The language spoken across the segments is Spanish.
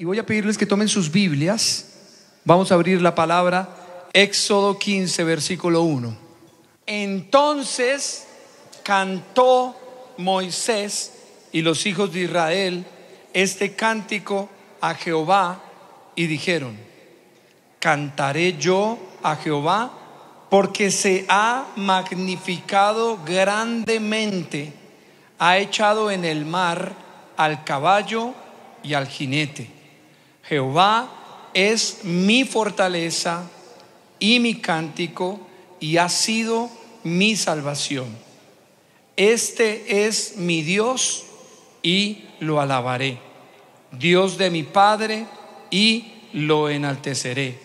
Y voy a pedirles que tomen sus Biblias. Vamos a abrir la palabra Éxodo 15, versículo 1. Entonces cantó Moisés y los hijos de Israel este cántico a Jehová y dijeron, cantaré yo a Jehová porque se ha magnificado grandemente, ha echado en el mar al caballo y al jinete. Jehová es mi fortaleza y mi cántico y ha sido mi salvación. Este es mi Dios y lo alabaré. Dios de mi Padre y lo enalteceré.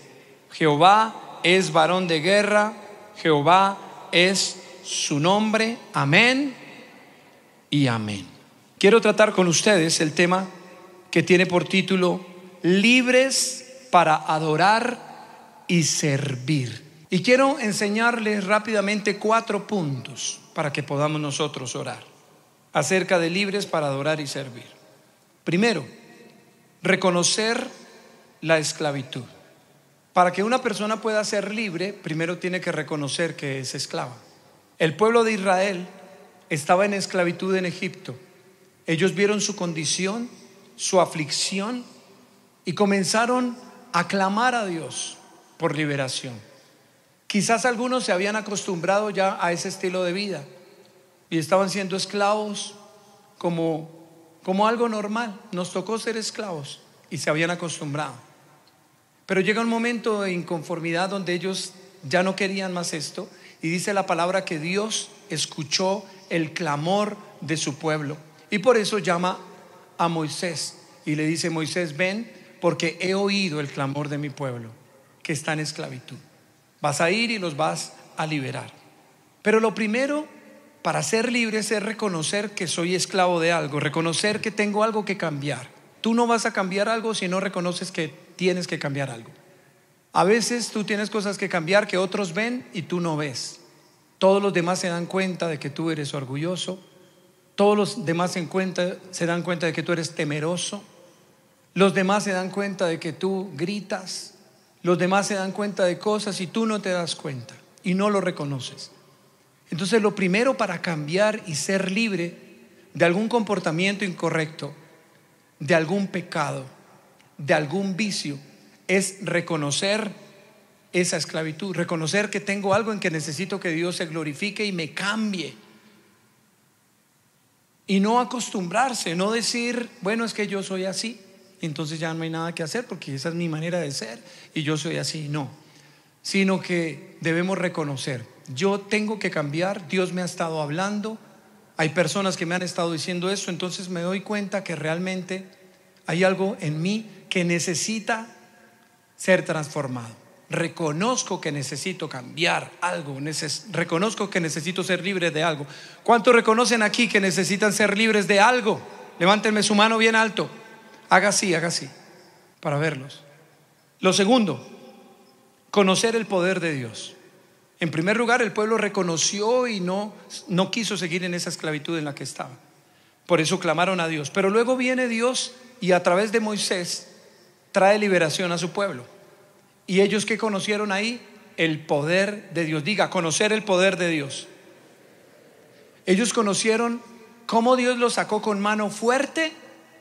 Jehová es varón de guerra, Jehová es su nombre. Amén y amén. Quiero tratar con ustedes el tema que tiene por título Libres para adorar y servir. Y quiero enseñarles rápidamente cuatro puntos para que podamos nosotros orar acerca de libres para adorar y servir. Primero, reconocer la esclavitud. Para que una persona pueda ser libre, primero tiene que reconocer que es esclava. El pueblo de Israel estaba en esclavitud en Egipto. Ellos vieron su condición, su aflicción y comenzaron a clamar a Dios por liberación. Quizás algunos se habían acostumbrado ya a ese estilo de vida y estaban siendo esclavos como, como algo normal. Nos tocó ser esclavos y se habían acostumbrado. Pero llega un momento de inconformidad donde ellos ya no querían más esto y dice la palabra que Dios escuchó el clamor de su pueblo y por eso llama a Moisés y le dice, Moisés, ven porque he oído el clamor de mi pueblo que está en esclavitud. Vas a ir y los vas a liberar. Pero lo primero para ser libre es reconocer que soy esclavo de algo, reconocer que tengo algo que cambiar. Tú no vas a cambiar algo si no reconoces que tienes que cambiar algo. A veces tú tienes cosas que cambiar que otros ven y tú no ves. Todos los demás se dan cuenta de que tú eres orgulloso. Todos los demás se dan cuenta de que tú eres temeroso. Los demás se dan cuenta de que tú gritas. Los demás se dan cuenta de cosas y tú no te das cuenta y no lo reconoces. Entonces lo primero para cambiar y ser libre de algún comportamiento incorrecto, de algún pecado, de algún vicio, es reconocer esa esclavitud, reconocer que tengo algo en que necesito que Dios se glorifique y me cambie. Y no acostumbrarse, no decir, bueno, es que yo soy así, entonces ya no hay nada que hacer porque esa es mi manera de ser y yo soy así, no, sino que debemos reconocer yo tengo que cambiar, Dios me ha estado hablando, hay personas que me han estado diciendo eso, entonces me doy cuenta que realmente hay algo en mí que necesita ser transformado. Reconozco que necesito cambiar algo, reconozco que necesito ser libre de algo. ¿Cuántos reconocen aquí que necesitan ser libres de algo? Levántenme su mano bien alto. Haga así, haga así, para verlos. Lo segundo, conocer el poder de Dios. En primer lugar, el pueblo reconoció y no, no quiso seguir en esa esclavitud en la que estaba. Por eso clamaron a Dios. Pero luego viene Dios y a través de Moisés trae liberación a su pueblo. ¿Y ellos que conocieron ahí? El poder de Dios. Diga, conocer el poder de Dios. Ellos conocieron cómo Dios los sacó con mano fuerte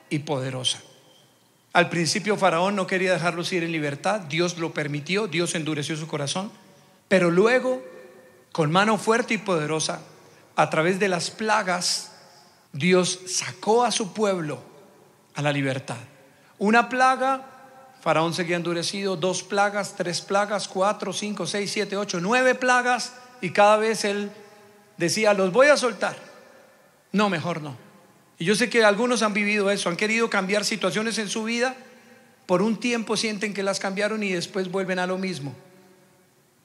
y poderosa. Al principio Faraón no quería dejarlos ir en libertad, Dios lo permitió, Dios endureció su corazón. Pero luego, con mano fuerte y poderosa, a través de las plagas, Dios sacó a su pueblo a la libertad. Una plaga, Faraón seguía endurecido, dos plagas, tres plagas, cuatro, cinco, seis, siete, ocho, nueve plagas, y cada vez él decía, los voy a soltar. No, mejor no. Y yo sé que algunos han vivido eso, han querido cambiar situaciones en su vida, por un tiempo sienten que las cambiaron y después vuelven a lo mismo.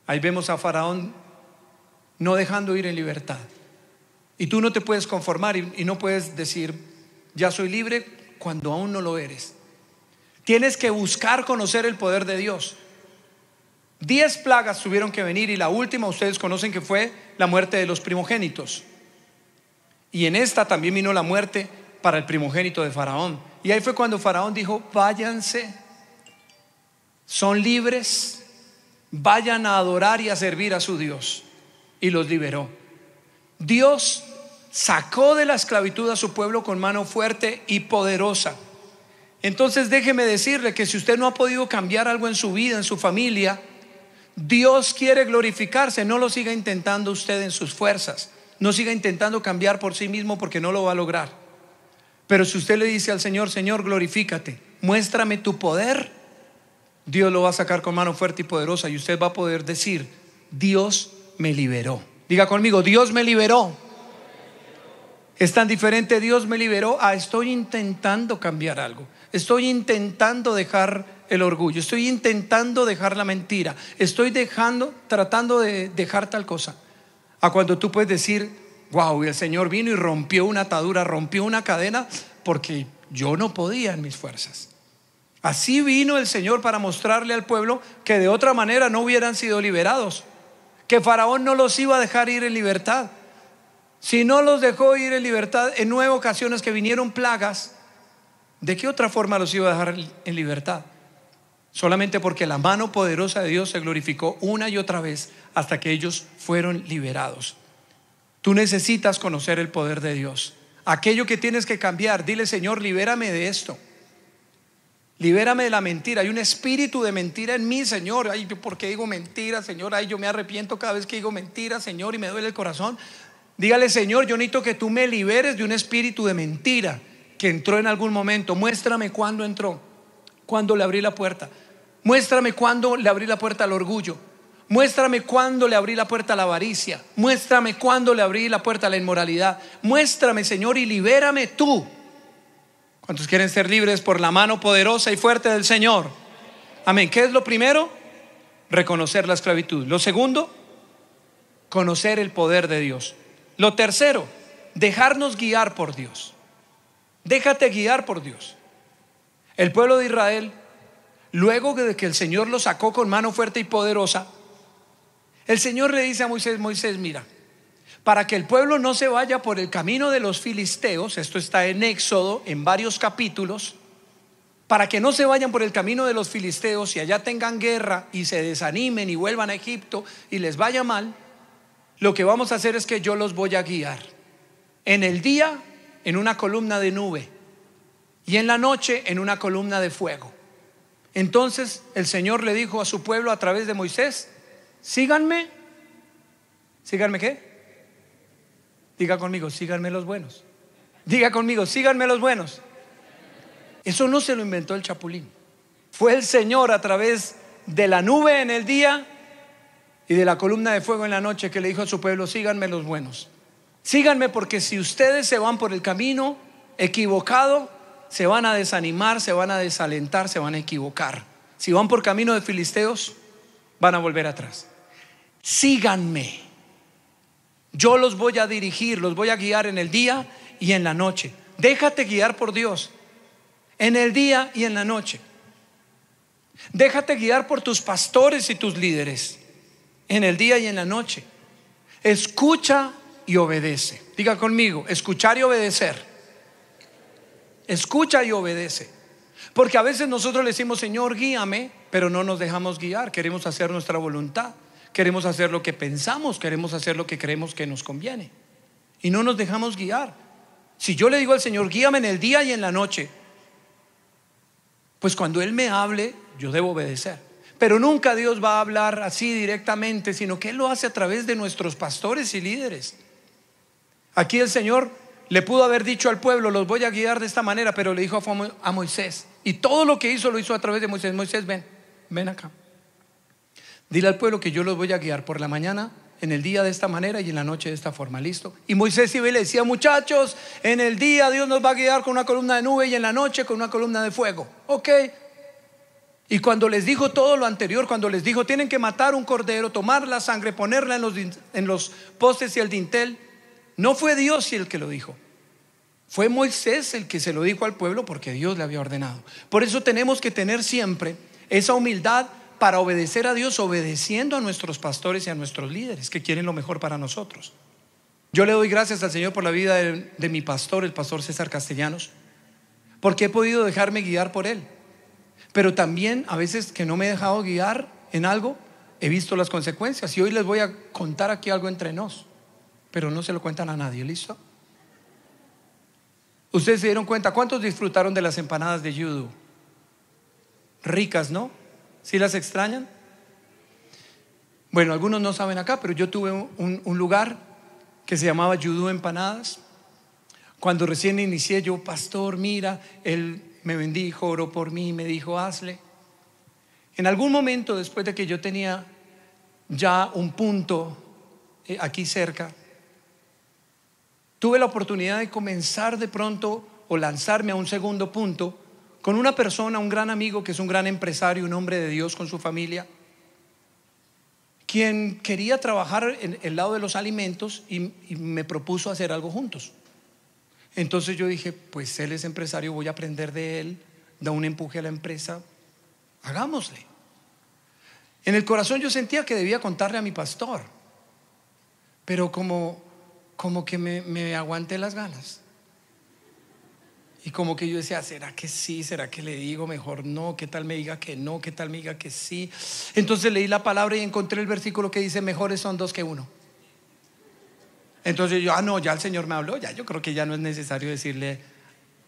Ahí vemos a Faraón no dejando ir en libertad. Y tú no te puedes conformar y, no puedes decir, ya soy libre cuando aún no lo eres. Tienes que buscar conocer el poder de Dios. Diez plagas tuvieron que venir y la última ustedes conocen que fue la muerte de los primogénitos. Y en esta también vino la muerte para el primogénito de Faraón. Y ahí fue cuando Faraón dijo, váyanse, son libres, vayan a adorar y a servir a su Dios. Y los liberó. Dios sacó de la esclavitud a su pueblo con mano fuerte y poderosa. Entonces déjeme decirle que si usted no ha podido cambiar algo en su vida, en su familia, Dios quiere glorificarse, no lo siga intentando usted en sus fuerzas, no siga intentando cambiar por sí mismo porque no lo va a lograr. Pero si usted le dice al Señor, Señor, glorifícate, muéstrame tu poder, Dios lo va a sacar con mano fuerte y poderosa y usted va a poder decir, Dios me liberó. Diga conmigo, Dios me liberó. Es tan diferente, Dios me liberó, a estoy intentando cambiar algo. Estoy intentando dejar el orgullo, estoy intentando dejar la mentira, estoy dejando, tratando de dejar tal cosa. A cuando tú puedes decir, wow, el Señor vino y rompió una atadura, rompió una cadena, porque yo no podía en mis fuerzas. Así vino el Señor para mostrarle al pueblo que de otra manera no hubieran sido liberados que Faraón no los iba a dejar ir en libertad. Si no los dejó ir en libertad en nueve ocasiones que vinieron plagas, ¿de qué otra forma los iba a dejar en libertad? Solamente porque la mano poderosa de Dios se glorificó una y otra vez hasta que ellos fueron liberados. Tú necesitas conocer el poder de Dios. Aquello que tienes que cambiar, dile Señor, libérame de esto. Libérame de la mentira. Hay un espíritu de mentira en mí, Señor. Ay, ¿por qué digo mentira, Señor? Ay, yo me arrepiento cada vez que digo mentira, Señor, y me duele el corazón. Dígale, Señor, yo necesito que tú me liberes de un espíritu de mentira que entró en algún momento. Muéstrame cuándo entró, cuándo le abrí la puerta. Muéstrame cuándo le abrí la puerta al orgullo. Muéstrame cuándo le abrí la puerta a la avaricia. Muéstrame cuándo le abrí la puerta a la inmoralidad. Muéstrame, Señor, y libérame tú ¿Cuántos quieren ser libres por la mano poderosa y fuerte del Señor? Amén. ¿Qué es lo primero? Reconocer la esclavitud. Lo segundo, conocer el poder de Dios. Lo tercero, dejarnos guiar por Dios. Déjate guiar por Dios. El pueblo de Israel, luego de que el Señor lo sacó con mano fuerte y poderosa, el Señor le dice a Moisés, Moisés, mira, para que el pueblo no se vaya por el camino de los filisteos, esto está en Éxodo, en varios capítulos, para que no se vayan por el camino de los filisteos y allá tengan guerra y se desanimen y vuelvan a Egipto y les vaya mal, lo que vamos a hacer es que yo los voy a guiar. En el día, en una columna de nube y en la noche, en una columna de fuego. Entonces el Señor le dijo a su pueblo a través de Moisés, síganme, síganme qué? Diga conmigo, síganme los buenos. Diga conmigo, síganme los buenos. Eso no se lo inventó el chapulín. Fue el Señor a través de la nube en el día y de la columna de fuego en la noche que le dijo a su pueblo, síganme los buenos. Síganme porque si ustedes se van por el camino equivocado, se van a desanimar, se van a desalentar, se van a equivocar. Si van por camino de filisteos, van a volver atrás. Síganme. Yo los voy a dirigir, los voy a guiar en el día y en la noche. Déjate guiar por Dios en el día y en la noche. Déjate guiar por tus pastores y tus líderes en el día y en la noche. Escucha y obedece. Diga conmigo, escuchar y obedecer. Escucha y obedece. Porque a veces nosotros le decimos, Señor, guíame, pero no nos dejamos guiar, queremos hacer nuestra voluntad queremos hacer lo que pensamos, queremos hacer lo que creemos que nos conviene. Y no nos dejamos guiar. Si yo le digo al Señor, guíame en el día y en la noche, pues cuando Él me hable, yo debo obedecer. Pero nunca Dios va a hablar así directamente, sino que Él lo hace a través de nuestros pastores y líderes. Aquí el Señor le pudo haber dicho al pueblo, los voy a guiar de esta manera, pero le dijo a Moisés. Y todo lo que hizo lo hizo a través de Moisés. Moisés, ven, ven acá. Dile al pueblo que yo los voy a guiar por la mañana, en el día de esta manera y en la noche de esta forma. ¿Listo? Y Moisés iba y le decía, muchachos, en el día Dios nos va a guiar con una columna de nube y en la noche con una columna de fuego. Ok. Y cuando les dijo todo lo anterior, cuando les dijo, tienen que matar un cordero, tomar la sangre, ponerla en los, en los postes y el dintel, no fue Dios el que lo dijo. Fue Moisés el que se lo dijo al pueblo porque Dios le había ordenado. Por eso tenemos que tener siempre esa humildad para obedecer a Dios obedeciendo a nuestros pastores y a nuestros líderes que quieren lo mejor para nosotros. Yo le doy gracias al Señor por la vida de, mi pastor, el pastor César Castellanos, porque he podido dejarme guiar por Él. Pero también a veces que no me he dejado guiar en algo, he visto las consecuencias. Y hoy les voy a contar aquí algo entre nos, pero no se lo cuentan a nadie, ¿listo? Ustedes se dieron cuenta, ¿cuántos disfrutaron de las empanadas de yudu? Ricas, ¿no? ¿Sí las extrañan? Bueno, algunos no saben acá, pero yo tuve un, lugar que se llamaba Yudu Empanadas. Cuando recién inicié yo, pastor, mira, él me bendijo, oró por mí, me dijo, hazle. En algún momento, después de que yo tenía ya un punto eh, aquí cerca, tuve la oportunidad de comenzar de pronto o lanzarme a un segundo punto con una persona, un gran amigo que es un gran empresario, un hombre de Dios con su familia, quien quería trabajar en el lado de los alimentos y, y me propuso hacer algo juntos. Entonces yo dije, pues él es empresario, voy a aprender de él, da un empuje a la empresa, hagámosle. En el corazón yo sentía que debía contarle a mi pastor, pero como, como que me, aguanté las ganas. Y como que yo decía, ¿será que sí? ¿Será que le digo mejor no? ¿Qué tal me diga que no? ¿Qué tal me diga que sí? Entonces leí la palabra y encontré el versículo que dice, mejores son dos que uno. Entonces yo, ah, no, ya el Señor me habló, ya yo creo que ya no es necesario decirle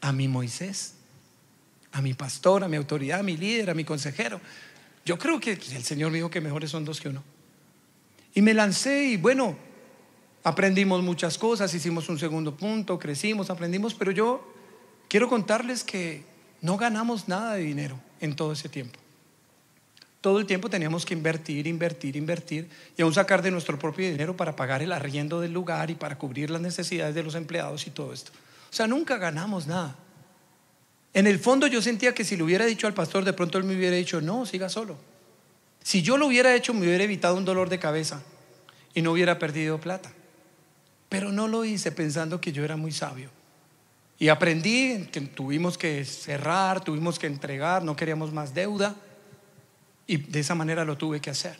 a mi Moisés, a mi pastor, a mi autoridad, a mi líder, a mi consejero. Yo creo que el Señor me dijo que mejores son dos que uno. Y me lancé y bueno, aprendimos muchas cosas, hicimos un segundo punto, crecimos, aprendimos, pero yo quiero contarles que no ganamos nada de dinero en todo ese tiempo. Todo el tiempo teníamos que invertir, invertir, invertir y aún sacar de nuestro propio dinero para pagar el arriendo del lugar y para cubrir las necesidades de los empleados y todo esto. O sea, nunca ganamos nada. En el fondo yo sentía que si le hubiera dicho al pastor, de pronto él me hubiera dicho, no, siga solo. Si yo lo hubiera hecho, me hubiera evitado un dolor de cabeza y no hubiera perdido plata. Pero no lo hice pensando que yo era muy sabio. Y aprendí que tuvimos que cerrar, tuvimos que entregar, no queríamos más deuda. Y de esa manera lo tuve que hacer.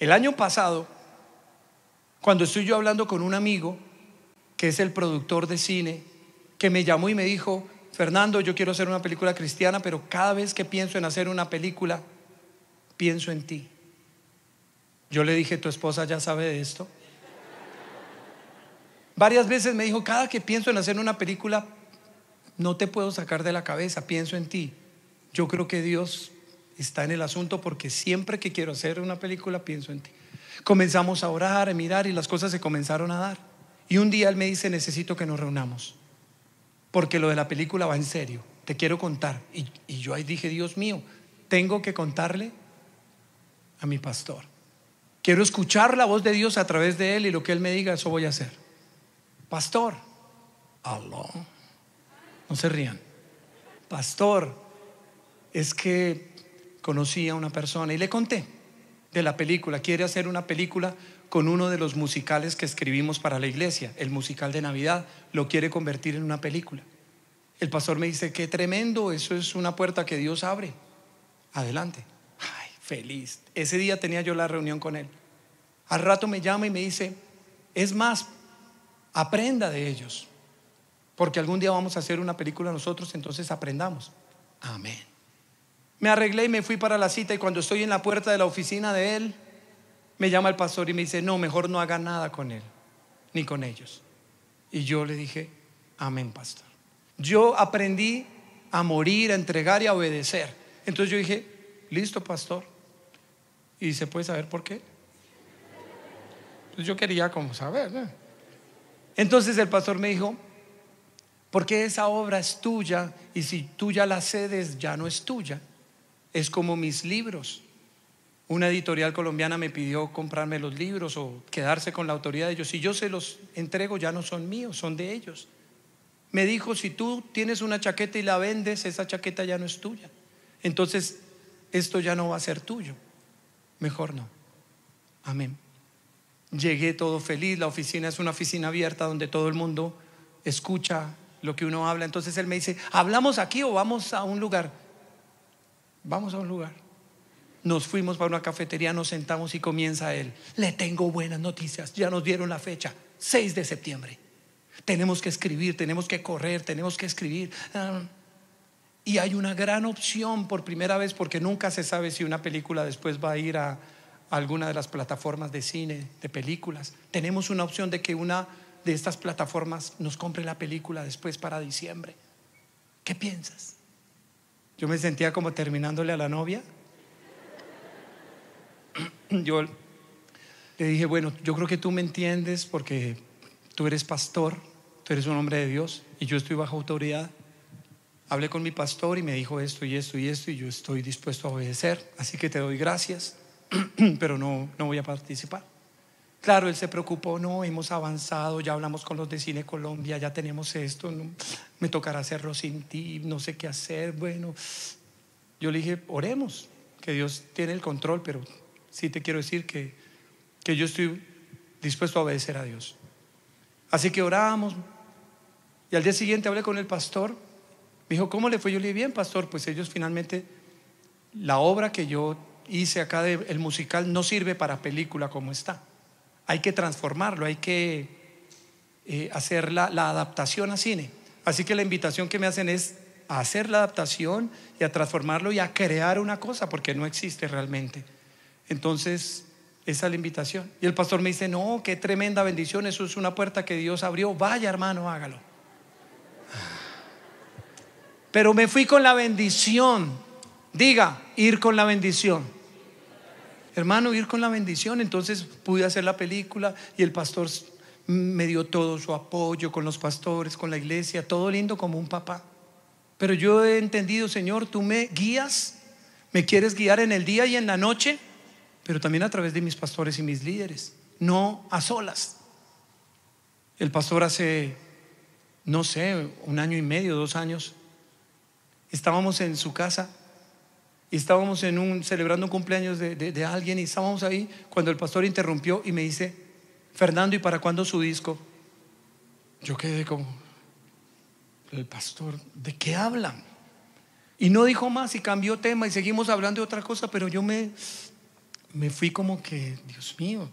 El año pasado, cuando estoy yo hablando con un amigo, que es el productor de cine, que me llamó y me dijo, Fernando, yo quiero hacer una película cristiana, pero cada vez que pienso en hacer una película, pienso en ti. Yo le dije, ¿tu esposa ya sabe de esto? Varias veces me dijo, cada que pienso en hacer una película, no te puedo sacar de la cabeza, pienso en ti. Yo creo que Dios está en el asunto porque siempre que quiero hacer una película pienso en ti. Comenzamos a orar, a mirar y las cosas se comenzaron a dar. Y un día él me dice, necesito que nos reunamos, porque lo de la película va en serio, te quiero contar. Y, y yo ahí dije, Dios mío, tengo que contarle a mi pastor. Quiero escuchar la voz de Dios a través de él y lo que él me diga, eso voy a hacer. Pastor, aló, no se rían. Pastor, es que conocí a una persona y le conté de la película. Quiere hacer una película con uno de los musicales que escribimos para la iglesia, el musical de Navidad. Lo quiere convertir en una película. El pastor me dice, qué tremendo, eso es una puerta que Dios abre. Adelante. Ay, feliz. Ese día tenía yo la reunión con él. Al rato me llama y me dice, es más, aprenda de ellos. Porque algún día vamos a hacer una película nosotros, entonces aprendamos. Amén. Me arreglé y me fui para la cita y cuando estoy en la puerta de la oficina de él, me llama el pastor y me dice, no, mejor no haga nada con él, ni con ellos. Y yo le dije, amén, pastor. Yo aprendí a morir, a entregar y a obedecer. Entonces yo dije, listo, pastor. Y se puede saber por qué. Pues yo quería como saber. Entonces el pastor me dijo, porque esa obra es tuya y si tú ya la cedes, ya no es tuya es como mis libros. Una editorial colombiana me pidió comprarme los libros o quedarse con la autoridad de ellos. Si yo se los entrego, ya no son míos, son de ellos. Me dijo, si tú tienes una chaqueta y la vendes, esa chaqueta ya no es tuya. Entonces, esto ya no va a ser tuyo. Mejor no. Amén. Llegué todo feliz, la oficina es una oficina abierta donde todo el mundo escucha lo que uno habla. Entonces él me dice, ¿hablamos aquí o vamos a un lugar? vamos a un lugar. Nos fuimos para una cafetería, nos sentamos y comienza él. Le tengo buenas noticias, ya nos dieron la fecha, 6 de septiembre. Tenemos que escribir, tenemos que correr, tenemos que escribir. Ah, Y hay una gran opción por primera vez porque nunca se sabe si una película después va a ir a alguna de las plataformas de cine, de películas. Tenemos una opción de que una de estas plataformas nos compre la película después para diciembre. ¿Qué piensas? Yo me sentía como terminándole a la novia. Yo le dije, bueno, yo creo que tú me entiendes porque tú eres pastor, tú eres un hombre de Dios y yo estoy bajo autoridad. Hablé con mi pastor y me dijo esto y esto y esto y yo estoy dispuesto a obedecer, así que te doy gracias, pero no, no voy a participar. Claro, él se preocupó, no, hemos avanzado, ya hablamos con los de Cine Colombia, ya tenemos esto, me tocará hacerlo sin ti, no sé qué hacer. Bueno, yo le dije, oremos, que Dios tiene el control, pero sí te quiero decir que, que yo estoy dispuesto a obedecer a Dios. Así que orábamos y al día siguiente hablé con el pastor, me dijo, ¿cómo le fue? Yo le dije, bien, pastor, pues ellos finalmente, la obra que yo hice acá del musical no sirve para película como está hay que transformarlo, hay que eh, hacer la, adaptación a cine. Así que la invitación que me hacen es a hacer la adaptación y a transformarlo y a crear una cosa, porque no existe realmente. Entonces, esa es la invitación. Y el pastor me dice, no, qué tremenda bendición, eso es una puerta que Dios abrió, vaya hermano, hágalo. Pero me fui con la bendición, diga, ir con la bendición hermano, ir con la bendición. Entonces pude hacer la película y el pastor me dio todo su apoyo con los pastores, con la iglesia, todo lindo como un papá. Pero yo he entendido, Señor, tú me guías, me quieres guiar en el día y en la noche, pero también a través de mis pastores y mis líderes, no a solas. El pastor hace, no sé, un año y medio, dos años, estábamos en su casa y estábamos en un, celebrando un cumpleaños de, alguien y estábamos ahí cuando el pastor interrumpió y me dice, Fernando, ¿y para cuándo su disco? Yo quedé como, el pastor, ¿de qué hablan? Y no dijo más y cambió tema y seguimos hablando de otra cosa, pero yo me, me fui como que, Dios mío.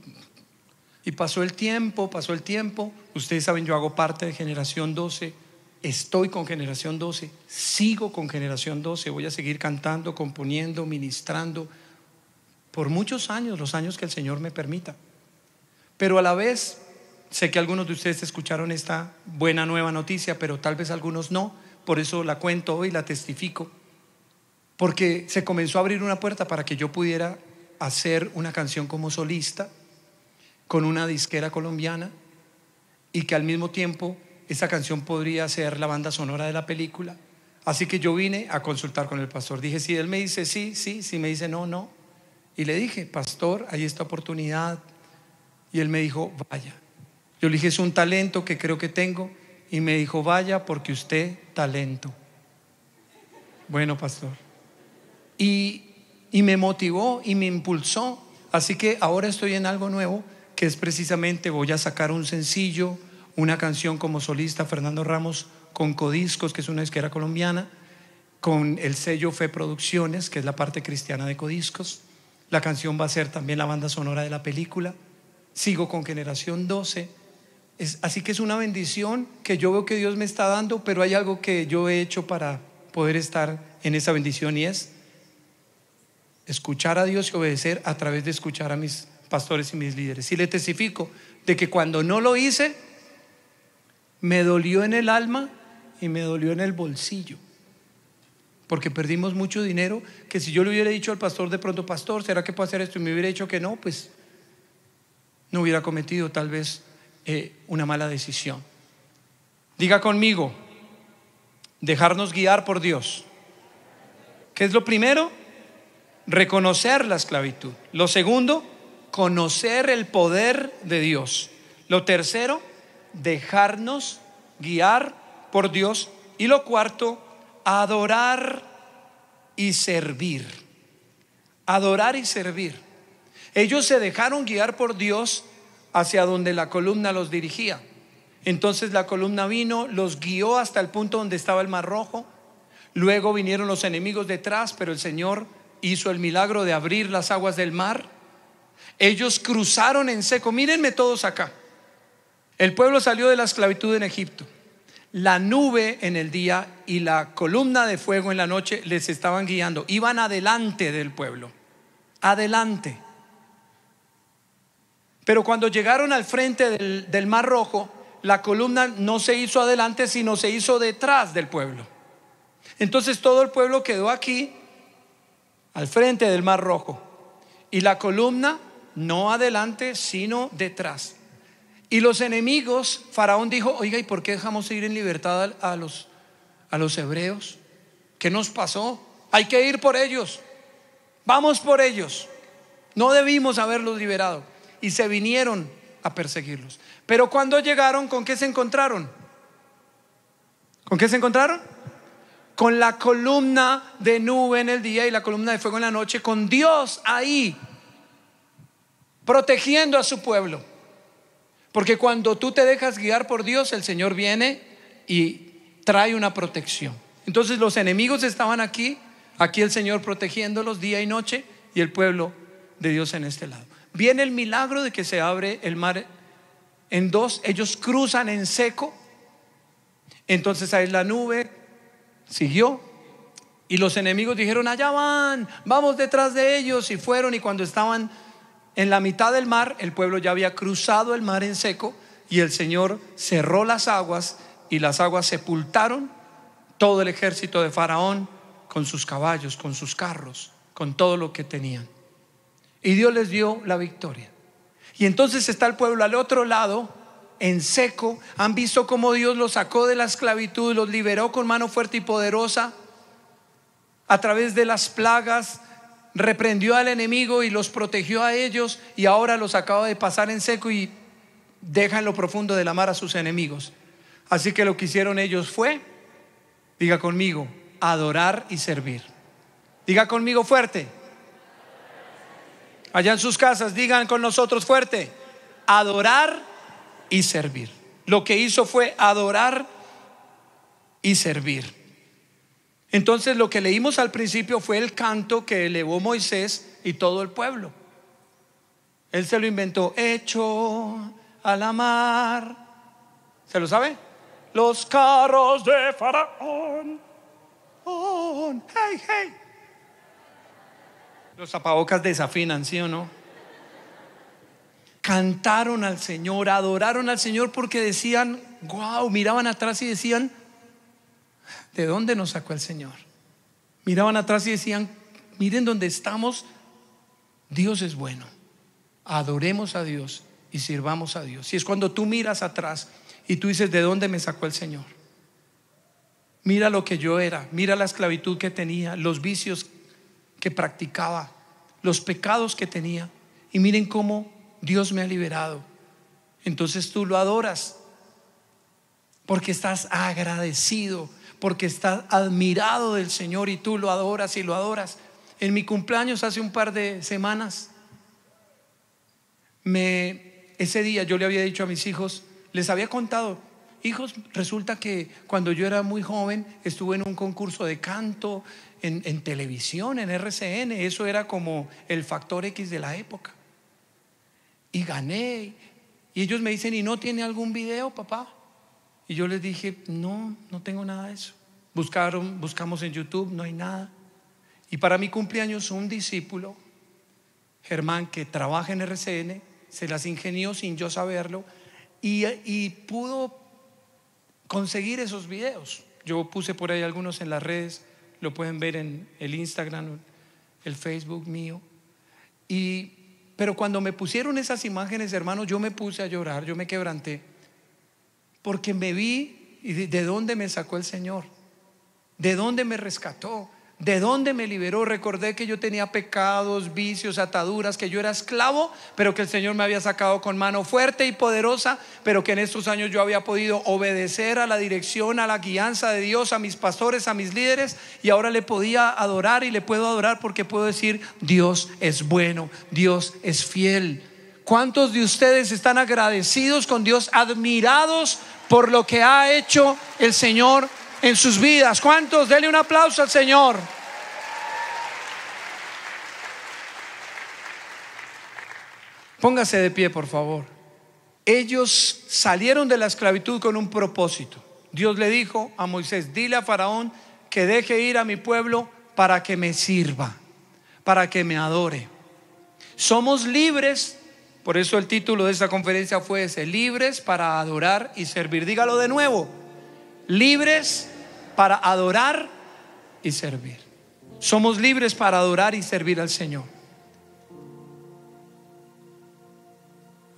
Y pasó el tiempo, pasó el tiempo. Ustedes saben, yo hago parte de Generación 12 estoy con generación 12, sigo con generación 12, voy a seguir cantando, componiendo, ministrando por muchos años, los años que el Señor me permita. Pero a la vez, sé que algunos de ustedes escucharon esta buena nueva noticia, pero tal vez algunos no, por eso la cuento hoy, la testifico, porque se comenzó a abrir una puerta para que yo pudiera hacer una canción como solista con una disquera colombiana y que al mismo tiempo esa canción podría ser la banda sonora de la película. Así que yo vine a consultar con el pastor. Dije, si él me dice sí, sí, si me dice no, no. Y le dije, pastor, hay esta oportunidad. Y él me dijo, vaya. Yo le es un talento que creo que tengo. Y me dijo, vaya porque usted talento. Bueno, pastor. Y, y me motivó y me impulsó. Así que ahora estoy en algo nuevo, que es precisamente voy a sacar un sencillo una canción como solista Fernando Ramos con Codiscos, que es una disquera colombiana, con el sello Fe Producciones, que es la parte cristiana de Codiscos. La canción va a ser también la banda sonora de la película. Sigo con Generación 12. así que es una bendición que yo veo que Dios me está dando, pero hay algo que yo he hecho para poder estar en esa bendición y es escuchar a Dios y obedecer a través de escuchar a mis pastores y mis líderes. Y le testifico de que cuando no lo hice, me dolió en el alma y me dolió en el bolsillo. Porque perdimos mucho dinero que si yo le hubiera dicho al pastor de pronto, pastor, ¿será que puedo hacer esto? Y me hubiera dicho que no, pues no hubiera cometido tal vez eh, una mala decisión. Diga conmigo, dejarnos guiar por Dios. ¿Qué es lo primero? Reconocer la esclavitud. Lo segundo, conocer el poder de Dios. Lo tercero, dejarnos guiar por Dios. Y lo cuarto, adorar y servir. Adorar y servir. Ellos se dejaron guiar por Dios hacia donde la columna los dirigía. Entonces la columna vino, los guió hasta el punto donde estaba el mar rojo. Luego vinieron los enemigos detrás, pero el Señor hizo el milagro de abrir las aguas del mar. Ellos cruzaron en seco. Mírenme todos acá. El pueblo salió de la esclavitud en Egipto. La nube en el día y la columna de fuego en la noche les estaban guiando. Iban adelante del pueblo, adelante. Pero cuando llegaron al frente del, Mar Rojo, la columna no se hizo adelante, sino se hizo detrás del pueblo. Entonces todo el pueblo quedó aquí, al frente del Mar Rojo. Y la columna no adelante, sino detrás. Y los enemigos, Faraón dijo, oiga, ¿y por qué dejamos ir en libertad a los, a los hebreos? ¿Qué nos pasó? Hay que ir por ellos. Vamos por ellos. No debimos haberlos liberado. Y se vinieron a perseguirlos. Pero cuando llegaron, ¿con qué se encontraron? ¿Con qué se encontraron? Con la columna de nube en el día y la columna de fuego en la noche, con Dios ahí, protegiendo a su pueblo. Porque cuando tú te dejas guiar por Dios, el Señor viene y trae una protección. Entonces los enemigos estaban aquí, aquí el Señor protegiéndolos día y noche y el pueblo de Dios en este lado. Viene el milagro de que se abre el mar en dos, ellos cruzan en seco, entonces ahí la nube siguió y los enemigos dijeron, allá van, vamos detrás de ellos y fueron y cuando estaban en la mitad del mar, el pueblo ya había cruzado el mar en seco y el Señor cerró las aguas y las aguas sepultaron todo el ejército de Faraón con sus caballos, con sus carros, con todo lo que tenían. Y Dios les dio la victoria. Y entonces está el pueblo al otro lado, en seco. Han visto cómo Dios los sacó de la esclavitud, los liberó con mano fuerte y poderosa a través de las plagas, reprendió al enemigo y los protegió a ellos y ahora los acaba de pasar en seco y deja en lo profundo de la mar a sus enemigos. Así que lo que hicieron ellos fue, diga conmigo, adorar y servir. Diga conmigo fuerte. Allá en sus casas, digan con nosotros fuerte, adorar y servir. Lo que hizo fue adorar y servir. Entonces lo que leímos al principio fue el canto que elevó Moisés y todo el pueblo. Él se lo inventó, hecho a la mar. ¿Se lo sabe? Los carros de Faraón. hey, hey. Los zapabocas desafinan, ¿sí o no? Cantaron al Señor, adoraron al Señor porque decían, wow, miraban atrás y decían, ¿De dónde nos sacó el Señor? Miraban atrás y decían, miren dónde estamos, Dios es bueno. Adoremos a Dios y sirvamos a Dios. Y es cuando tú miras atrás y tú dices, ¿de dónde me sacó el Señor? Mira lo que yo era, mira la esclavitud que tenía, los vicios que practicaba, los pecados que tenía. Y miren cómo Dios me ha liberado. Entonces tú lo adoras porque estás agradecido porque está admirado del Señor y tú lo adoras y lo adoras. En mi cumpleaños hace un par de semanas, me, ese día yo le había dicho a mis hijos, les había contado, hijos, resulta que cuando yo era muy joven estuve en un concurso de canto en, en televisión, en RCN, eso era como el factor X de la época. Y gané. Y ellos me dicen, ¿y no tiene algún video, papá? Y yo les dije, no, no tengo nada de eso. Buscaron, buscamos en YouTube, no hay nada. Y para mi cumpleaños un discípulo, Germán, que trabaja en RCN, se las ingenió sin yo saberlo y, y pudo conseguir esos videos. Yo puse por ahí algunos en las redes, lo pueden ver en el Instagram, el Facebook mío. Y, pero cuando me pusieron esas imágenes, hermanos, yo me puse a llorar, yo me quebranté porque me vi y de dónde me sacó el Señor, de dónde me rescató, de dónde me liberó. Recordé que yo tenía pecados, vicios, ataduras, que yo era esclavo, pero que el Señor me había sacado con mano fuerte y poderosa, pero que en estos años yo había podido obedecer a la dirección, a la guianza de Dios, a mis pastores, a mis líderes, y ahora le podía adorar y le puedo adorar porque puedo decir, Dios es bueno, Dios es fiel. ¿Cuántos de ustedes están agradecidos con Dios, admirados por lo que ha hecho el Señor en sus vidas? ¿Cuántos? Denle un aplauso al Señor. Póngase de pie, por favor. Ellos salieron de la esclavitud con un propósito. Dios le dijo a Moisés, dile a Faraón que deje ir a mi pueblo para que me sirva, para que me adore. Somos libres, por eso el título de esta conferencia fue ese, libres para adorar y servir. Dígalo de nuevo, libres para adorar y servir. Somos libres para adorar y servir al Señor.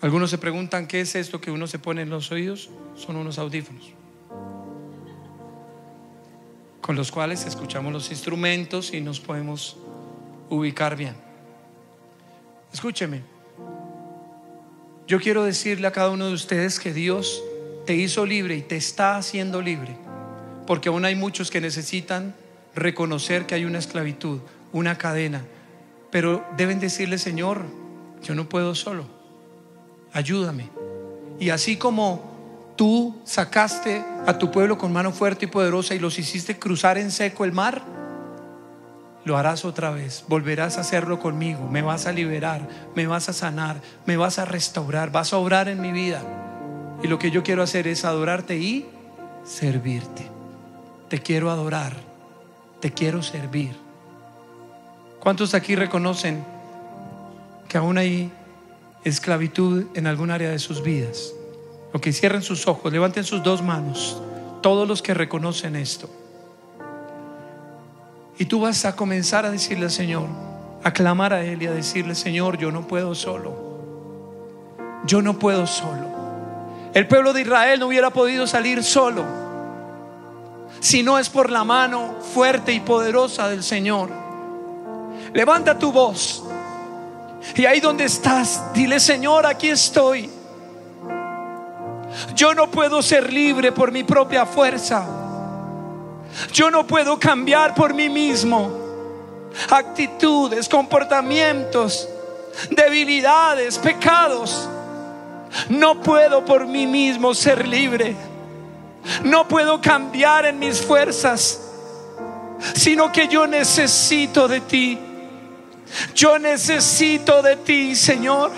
Algunos se preguntan qué es esto que uno se pone en los oídos. Son unos audífonos con los cuales escuchamos los instrumentos y nos podemos ubicar bien. Escúcheme, yo quiero decirle a cada uno de ustedes que Dios te hizo libre y te está haciendo libre, porque aún hay muchos que necesitan reconocer que hay una esclavitud, una cadena, pero deben decirle, Señor, yo no puedo solo, ayúdame. Y así como tú sacaste a tu pueblo con mano fuerte y poderosa y los hiciste cruzar en seco el mar, lo harás otra vez. Volverás a hacerlo conmigo. Me vas a liberar, me vas a sanar, me vas a restaurar, vas a obrar en mi vida. Y lo que yo quiero hacer es adorarte y servirte. Te quiero adorar, te quiero servir. ¿Cuántos aquí reconocen que aún hay esclavitud en algún área de sus vidas? que cierren sus ojos, levanten sus dos manos, todos los que reconocen esto. Y tú vas a comenzar a decirle al Señor, a clamar a Él y a decirle, Señor, yo no puedo solo. Yo no puedo solo. El pueblo de Israel no hubiera podido salir solo si no es por la mano fuerte y poderosa del Señor. Levanta tu voz y ahí donde estás, dile, Señor, aquí estoy. Yo no puedo ser libre por mi propia fuerza. Yo no puedo cambiar por mí mismo actitudes, comportamientos, debilidades, pecados. No puedo por mí mismo ser libre. No puedo cambiar en mis fuerzas, sino que yo necesito de ti. Yo necesito de ti, Señor.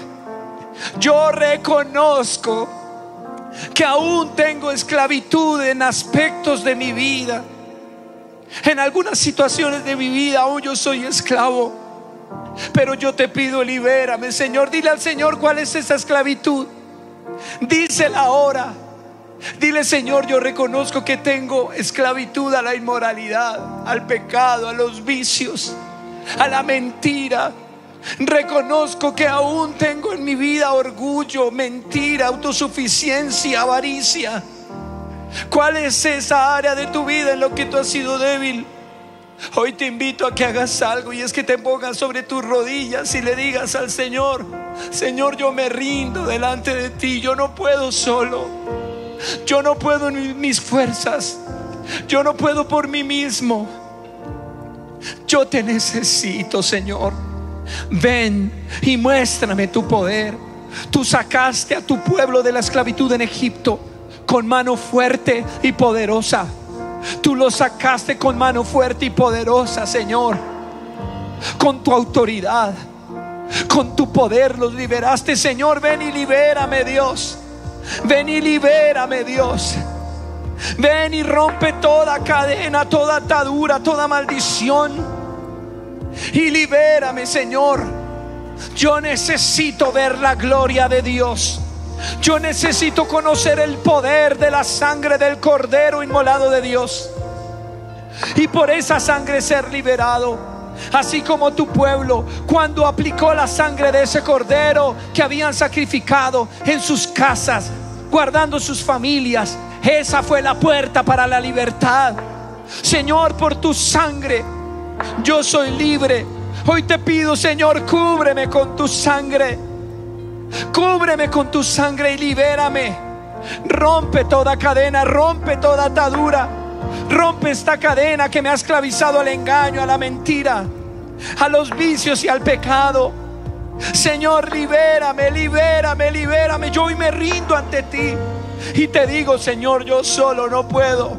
Yo reconozco que aún tengo esclavitud en aspectos de mi vida. En algunas situaciones de mi vida aún yo soy esclavo. Pero yo te pido, libérame, Señor. Dile al Señor cuál es esa esclavitud. Dísela ahora. Dile, Señor, yo reconozco que tengo esclavitud a la inmoralidad, al pecado, a los vicios, a la mentira, Reconozco que aún tengo en mi vida orgullo, mentira, autosuficiencia, avaricia. ¿Cuál es esa área de tu vida en lo que tú has sido débil? Hoy te invito a que hagas algo y es que te pongas sobre tus rodillas y le digas al Señor, Señor, yo me rindo delante de ti, yo no puedo solo, yo no puedo en mis fuerzas, yo no puedo por mí mismo, yo te necesito, Señor. Ven y muéstrame tu poder. Tú sacaste a tu pueblo de la esclavitud en Egipto con mano fuerte y poderosa. Tú lo sacaste con mano fuerte y poderosa, Señor. Con tu autoridad, con tu poder los liberaste, Señor. Ven y libérame, Dios. Ven y libérame, Dios. Ven y rompe toda cadena, toda atadura, toda maldición y libérame, Señor. Yo necesito ver la gloria de Dios. Yo necesito conocer el poder de la sangre del Cordero inmolado de Dios. Y por esa sangre ser liberado. Así como tu pueblo, cuando aplicó la sangre de ese Cordero que habían sacrificado en sus casas, guardando sus familias, esa fue la puerta para la libertad. Señor, por tu sangre yo soy libre. Hoy te pido, Señor, cúbreme con tu sangre. Cúbreme con tu sangre y libérame. Rompe toda cadena, rompe toda atadura. Rompe esta cadena que me ha esclavizado al engaño, a la mentira, a los vicios y al pecado. Señor, libérame, libérame, libérame. Yo hoy me rindo ante ti. Y te digo, Señor, yo solo no puedo.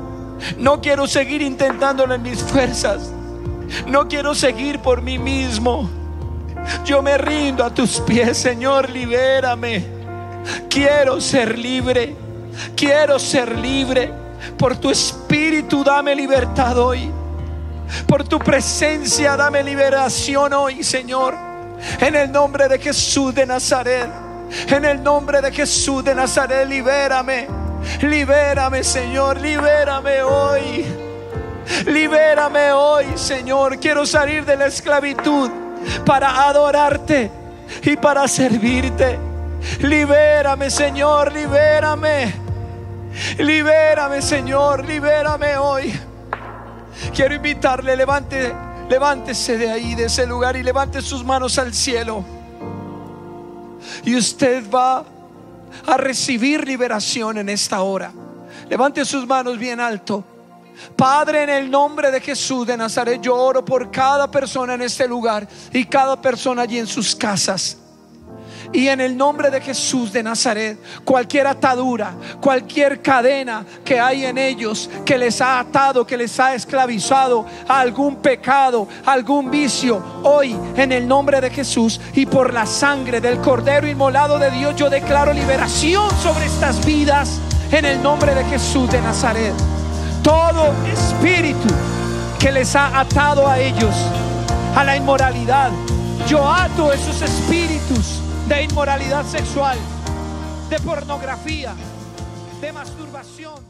No quiero seguir intentándolo en mis fuerzas. No quiero seguir por mí mismo. Yo me rindo a tus pies, Señor, libérame. Quiero ser libre. Quiero ser libre. Por tu espíritu dame libertad hoy. Por tu presencia dame liberación hoy, Señor. En el nombre de Jesús de Nazaret. En el nombre de Jesús de Nazaret, libérame. Libérame, Señor. Libérame hoy. Libérame hoy, Señor. Quiero salir de la esclavitud para adorarte y para servirte. Libérame, Señor, libérame. Libérame, Señor, libérame hoy. Quiero invitarle, levante, levántese de ahí, de ese lugar y levante sus manos al cielo. Y usted va a recibir liberación en esta hora. Levante sus manos bien alto. Padre, en el nombre de Jesús de Nazaret, yo oro por cada persona en este lugar y cada persona allí en sus casas. Y en el nombre de Jesús de Nazaret, cualquier atadura, cualquier cadena que hay en ellos que les ha atado, que les ha esclavizado a algún pecado, algún vicio, hoy en el nombre de Jesús y por la sangre del Cordero inmolado de Dios, yo declaro liberación sobre estas vidas en el nombre de Jesús de Nazaret. Todo espíritu que les ha atado a ellos a la inmoralidad, yo ato esos espíritus de inmoralidad sexual, de pornografía, de masturbación.